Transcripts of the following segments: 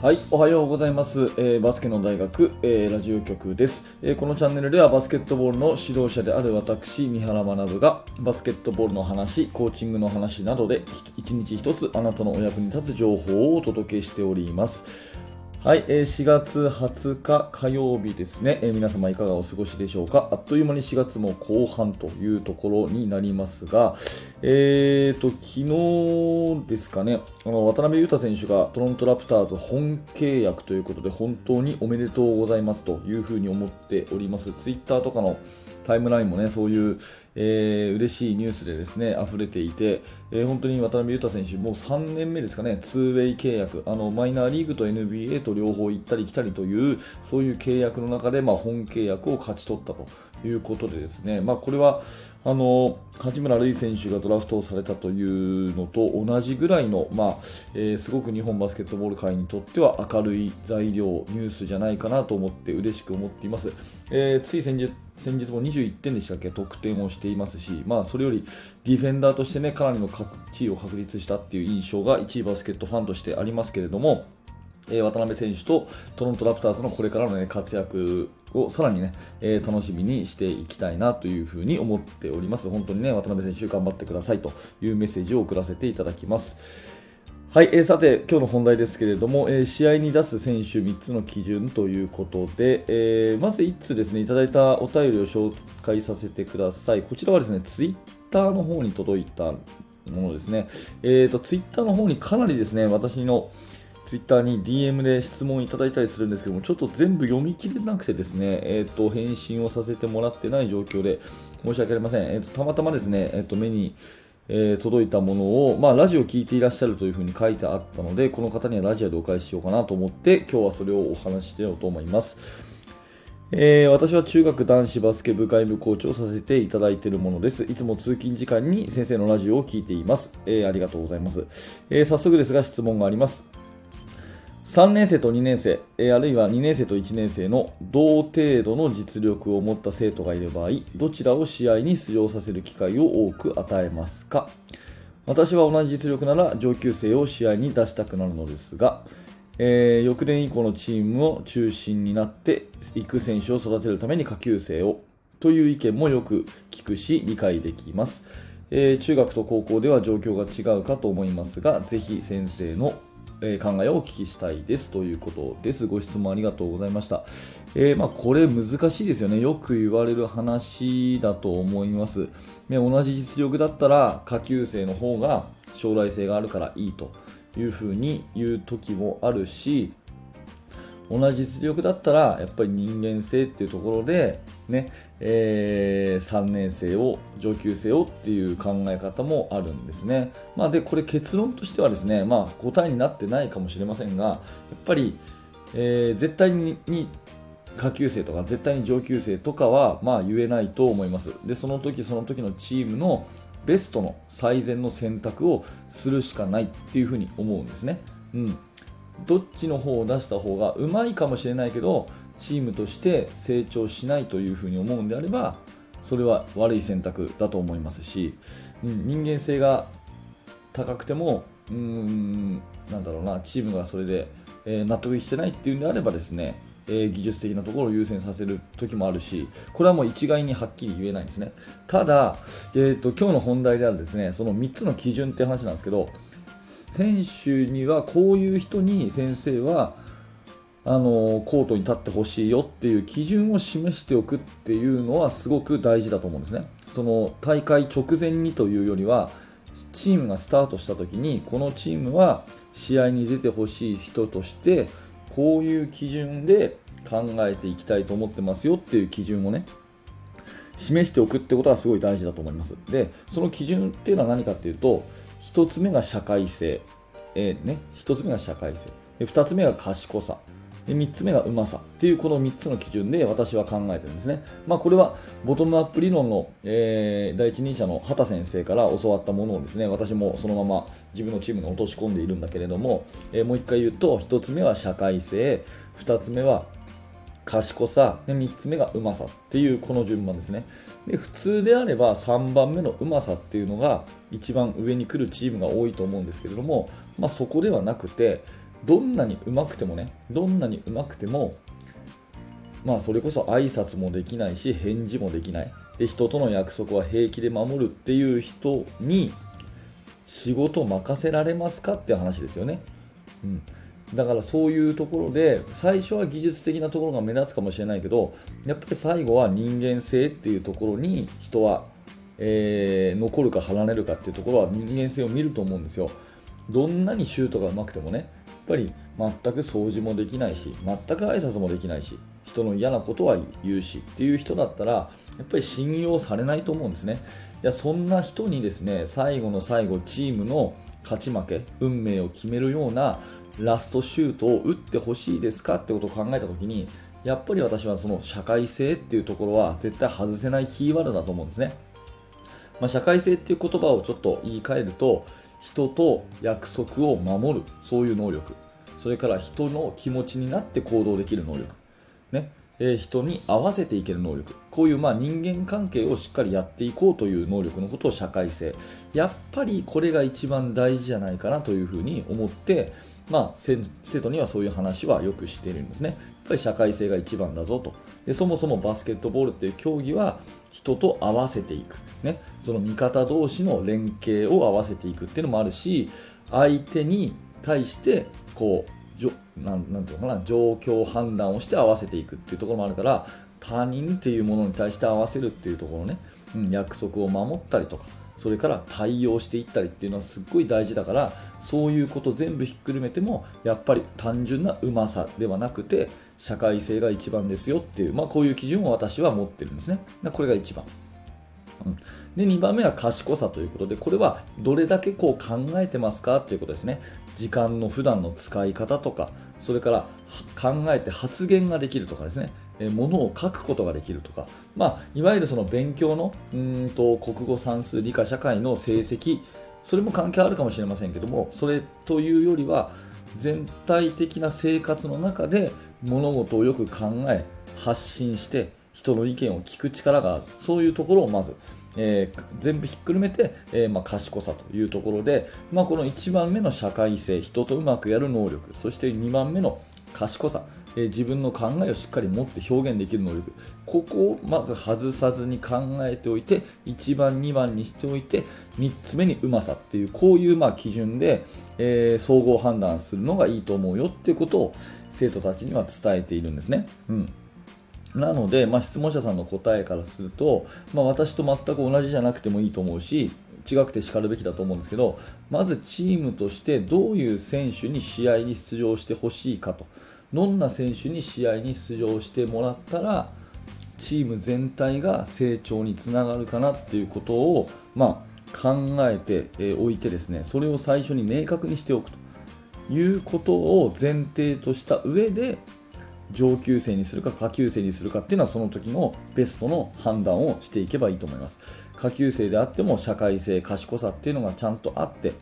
はい、おはようございます。えーバスケの大学、えーラジオ局です、えーこのチャンネルではバスケットボールの指導者である私、三原学がバスケットボールの話、コーチングの話などで一日一つあなたのお役に立つ情報をお届けしております。はい、えー4月20日火曜日ですね、えー皆様いかがお過ごしでしょうか。あっという間に4月も後半というところになりますが、えーと、昨日ですかね、あの渡辺裕太選手がトロントラプターズ本契約ということで、本当におめでとうございますというふうに思っております。ツイッターとかのタイムラインもね、そういう、えー嬉しいニュースでですね、溢れていて、えー本当に渡辺裕太選手、もう3年目ですかね、2ウェイ契約、あの、マイナーリーグと NBA と両方行ったり来たりという、そういう契約の中で、まあ、本契約を勝ち取ったと。いうことでですね、まあ、これは、あの、八村塁選手がドラフトをされたというのと同じぐらいの、まあ、えーすごく日本バスケットボール界にとっては明るい材料、ニュースじゃないかなと思って嬉しく思っています。えーつい先日先日も21点でしたっけ？得点をしていますし、まあ、それよりディフェンダーとしてねかなりの地位を確立したっていう印象が1位バスケットファンとしてありますけれども、え渡辺選手とトロントラプターズのこれからの、ね、活躍をさらにね、えー楽しみにしていきたいなというふうに思っております。本当にね、渡辺選手頑張ってくださいというメッセージを送らせていただきます。はい、えーさて、今日の本題ですけれども、えー試合に出す選手3つの基準ということで、えーまず1つですね、いただいたお便りを紹介させてください。こちらはですね、ツイッターの方に届いたものですね。えーと、ツイッターの方にかなりですね、私のツイッターに DM で質問いただいたりするんですけども、ちょっと全部読み切れなくてですね、えーと、返信をさせてもらってない状況で申し訳ありません。えーと、たまたまですね、えーと、目にえー届いたものを、まあ、ラジオを聞いていらっしゃるというふうに書いてあったので、この方にはラジオでお返ししようかなと思って、今日はそれをお話ししてようと思います。えー私は中学男子バスケ部外部コーチをさせていただいているものです。いつも通勤時間に先生のラジオを聞いています。えーありがとうございます、えー早速ですが質問があります。3年生と2年生、あるいは2年生と1年生の同程度の実力を持った生徒がいる場合、どちらを試合に出場させる機会を多く与えますか？私は同じ実力なら上級生を試合に出したくなるのですが、えー翌年以降のチームを中心になっていく選手を育てるために下級生をという意見もよく聞くし理解できます、えー中学と高校では状況が違うかと思いますがぜひ先生のえー考えをお聞きしたいですということです。ご質問ありがとうございました。えーまあ、これ難しいですよね。よく言われる話だと思います。ね、同じ実力だったら下級生の方が将来性があるからいいというふうに言う時もあるし、同じ実力だったらやっぱり人間性っていうところで、ねえー3年生を上級生をっていう考え方もあるんですね、まあ、でこれ結論としてはですね、まあ、答えになってないかもしれませんがやっぱり、えー絶対にに下級生とか絶対に上級生とかはまあ言えないと思います。でその時その時のチームのベストの最善の選択をするしかないっていうふうに思うんですね、うん、どっちの方を出した方がうまいかもしれないけどチームとして成長しないというふうに思うんであればそれは悪い選択だと思いますし、うん、人間性が高くてもうーんなんだろうなチームがそれで、えー納得してないっていうんであればですね、え技術的なところを優先させる時もあるしこれはもう一概にはっきり言えないんですね。ただ、えー、と今日の本題であるですねその3つの基準って話なんですけど選手にはこういう人に先生はあのコートに立ってほしいよっていう基準を示しておくっていうのはすごく大事だと思うんですね。その大会直前にというよりはチームがスタートした時にこのチームは試合に出てほしい人としてこういう基準で考えていきたいと思ってますよっていう基準をね示しておくってことはすごい大事だと思います。で、その基準っていうのは何かっていうと、1つ目が社会性、えーね、1つ目が社会性、で2つ目が賢さ、で3つ目がうまさ。っていうこの3つの基準で私は考えてるんですね。まあ、これはボトムアップ理論の、えー第一人者の畑先生から教わったものをですね私もそのまま自分のチームに落とし込んでいるんだけれども、えーもう1回言うと1つ目は社会性。2つ目は賢さで3つ目がうまさっていうこの順番ですね。で普通であれば3番目のうまさっていうのが一番上に来るチームが多いと思うんですけれども、まあ、そこではなくてどんなに上手くてもねどんなに上手くてもまあそれこそ挨拶もできないし返事もできない。で人との約束は平気で守るっていう人に仕事任せられますかっていう話ですよね、うん、だからそういうところで最初は技術的なところが目立つかもしれないけどやっぱり最後は人間性っていうところに人は、えー、残るか離れるかっていうところは人間性を見ると思うんですよ。どんなにシュートが上手くてもねやっぱり全く掃除もできないし全く挨拶もできないし人の嫌なことは言うしっていう人だったらやっぱり信用されないと思うんですね。じゃそんな人にですね最後の最後チームの勝ち負け運命を決めるようなラストシュートを打ってほしいですかってことを考えた時にやっぱり私はその社会性っていうところは絶対外せないキーワードだと思うんですね、まあ、社会性っていう言葉をちょっと言い換えると人と約束を守るそういう能力。それから人の気持ちになって行動できる能力、ね、人に合わせていける能力。こういうまあ人間関係をしっかりやっていこうという能力のことを社会性。やっぱりこれが一番大事じゃないかなというふうに思ってまあ、生徒にはそういう話はよくしているんですね。やっぱり社会性が一番だぞと。でそもそもバスケットボールっていう競技は人と合わせていく、ね、その味方同士の連携を合わせていくっていうのもあるし相手に対してこうじょなんなんていうのかな状況判断をして合わせていくっていうところもあるから他人っていうものに対して合わせるっていうところね、うん、約束を守ったりとかそれから対応していったりっていうのはすっごい大事だからそういうこと全部ひっくるめてもやっぱり単純なうまさではなくて社会性が一番ですよっていう、まあ、こういう基準を私は持ってるんですね。これが1番、うん、で2番目は賢さということでこれはどれだけこう考えてますかっていうことですね。時間の普段の使い方とかそれから考えて発言ができるとかですね。ものを書くことができるとか、まあ、いわゆるその勉強のうんと国語算数理科社会の成績。それも関係あるかもしれませんけどもそれというよりは全体的な生活の中で物事をよく考え発信して人の意見を聞く力がある。そういうところをまず、えー、全部ひっくるめて、えー、まあ、賢さというところで、まあ、この1番目の社会性人とうまくやる能力そして2番目の賢さえ自分の考えをしっかり持って表現できる能力ここをまず外さずに考えておいて1番2番にしておいて3つ目にうまさっていうこういうまあ基準で、えー、総合判断するのがいいと思うよっていうことを生徒たちには伝えているんですね。うんなので、まあ、質問者さんの答えからすると、まあ、私と全く同じじゃなくてもいいと思うし違くてしかるべきだと思うんですけどまずチームとしてどういう選手に試合に出場してほしいかと。どんな選手に試合に出場してもらったらチーム全体が成長につながるかなっていうことを、まあ、考えておいてですねそれを最初に明確にしておくということを前提とした上で上級生にするか下級生にするかっていうのはその時のベストの判断をしていけばいいと思います。下級生であっても社会性賢さっていうのがちゃんとあって、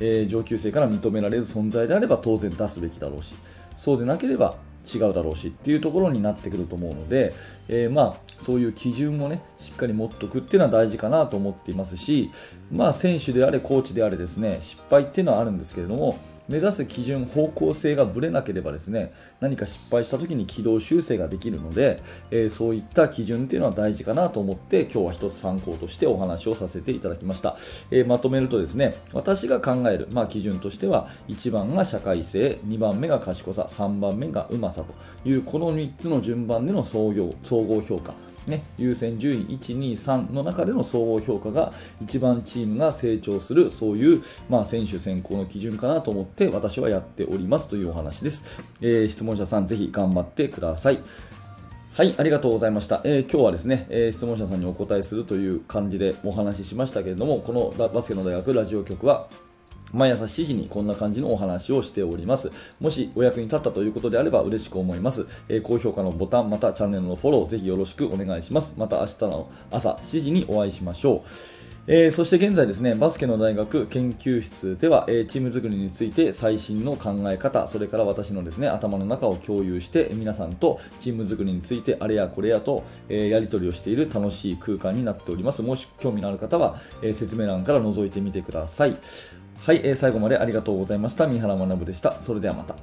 えー、上級生から認められる存在であれば当然出すべきだろうしそうでなければ違うだろうしっていうところになってくると思うので、えー、まあそういう基準をねしっかり持っておくっていうのは大事かなと思っていますし、まあ、選手であれコーチであれですね失敗っていうのはあるんですけれども目指す基準、方向性がぶれなければですね何か失敗した時に軌道修正ができるので、えー、そういった基準っていうのは大事かなと思って今日は一つ参考としてお話をさせていただきました、えー、まとめるとですね私が考える、まあ、基準としては1番が社会性2番目が賢さ3番目がうまさというこの3つの順番での総合総合評価。ね、優先順位1、2、3の中での総合評価が一番チームが成長するそういう、まあ、選手選考の基準かなと思って私はやっておりますというお話です、えー、質問者さんぜひ頑張ってくださいはい、ありがとうございました。えー、今日はですね、えー、質問者さんにお答えするという感じでお話ししましたけれども、このバスケの大学ラジオ局は毎朝7時にこんな感じのお話をしております。もしお役に立ったということであれば嬉しく思います。えー、高評価のボタン、またチャンネルのフォローぜひよろしくお願いします。また明日の朝7時にお会いしましょう。えー、そして現在ですね、バスケの大学研究室では、えー、チーム作りについて最新の考え方、それから私のですね、頭の中を共有して、皆さんとチーム作りについてあれやこれやと、えー、やり取りをしている楽しい空間になっております。もし興味のある方は、え説明欄から覗いてみてください。はい、えー最後までありがとうございました。三原学でした。それではまた。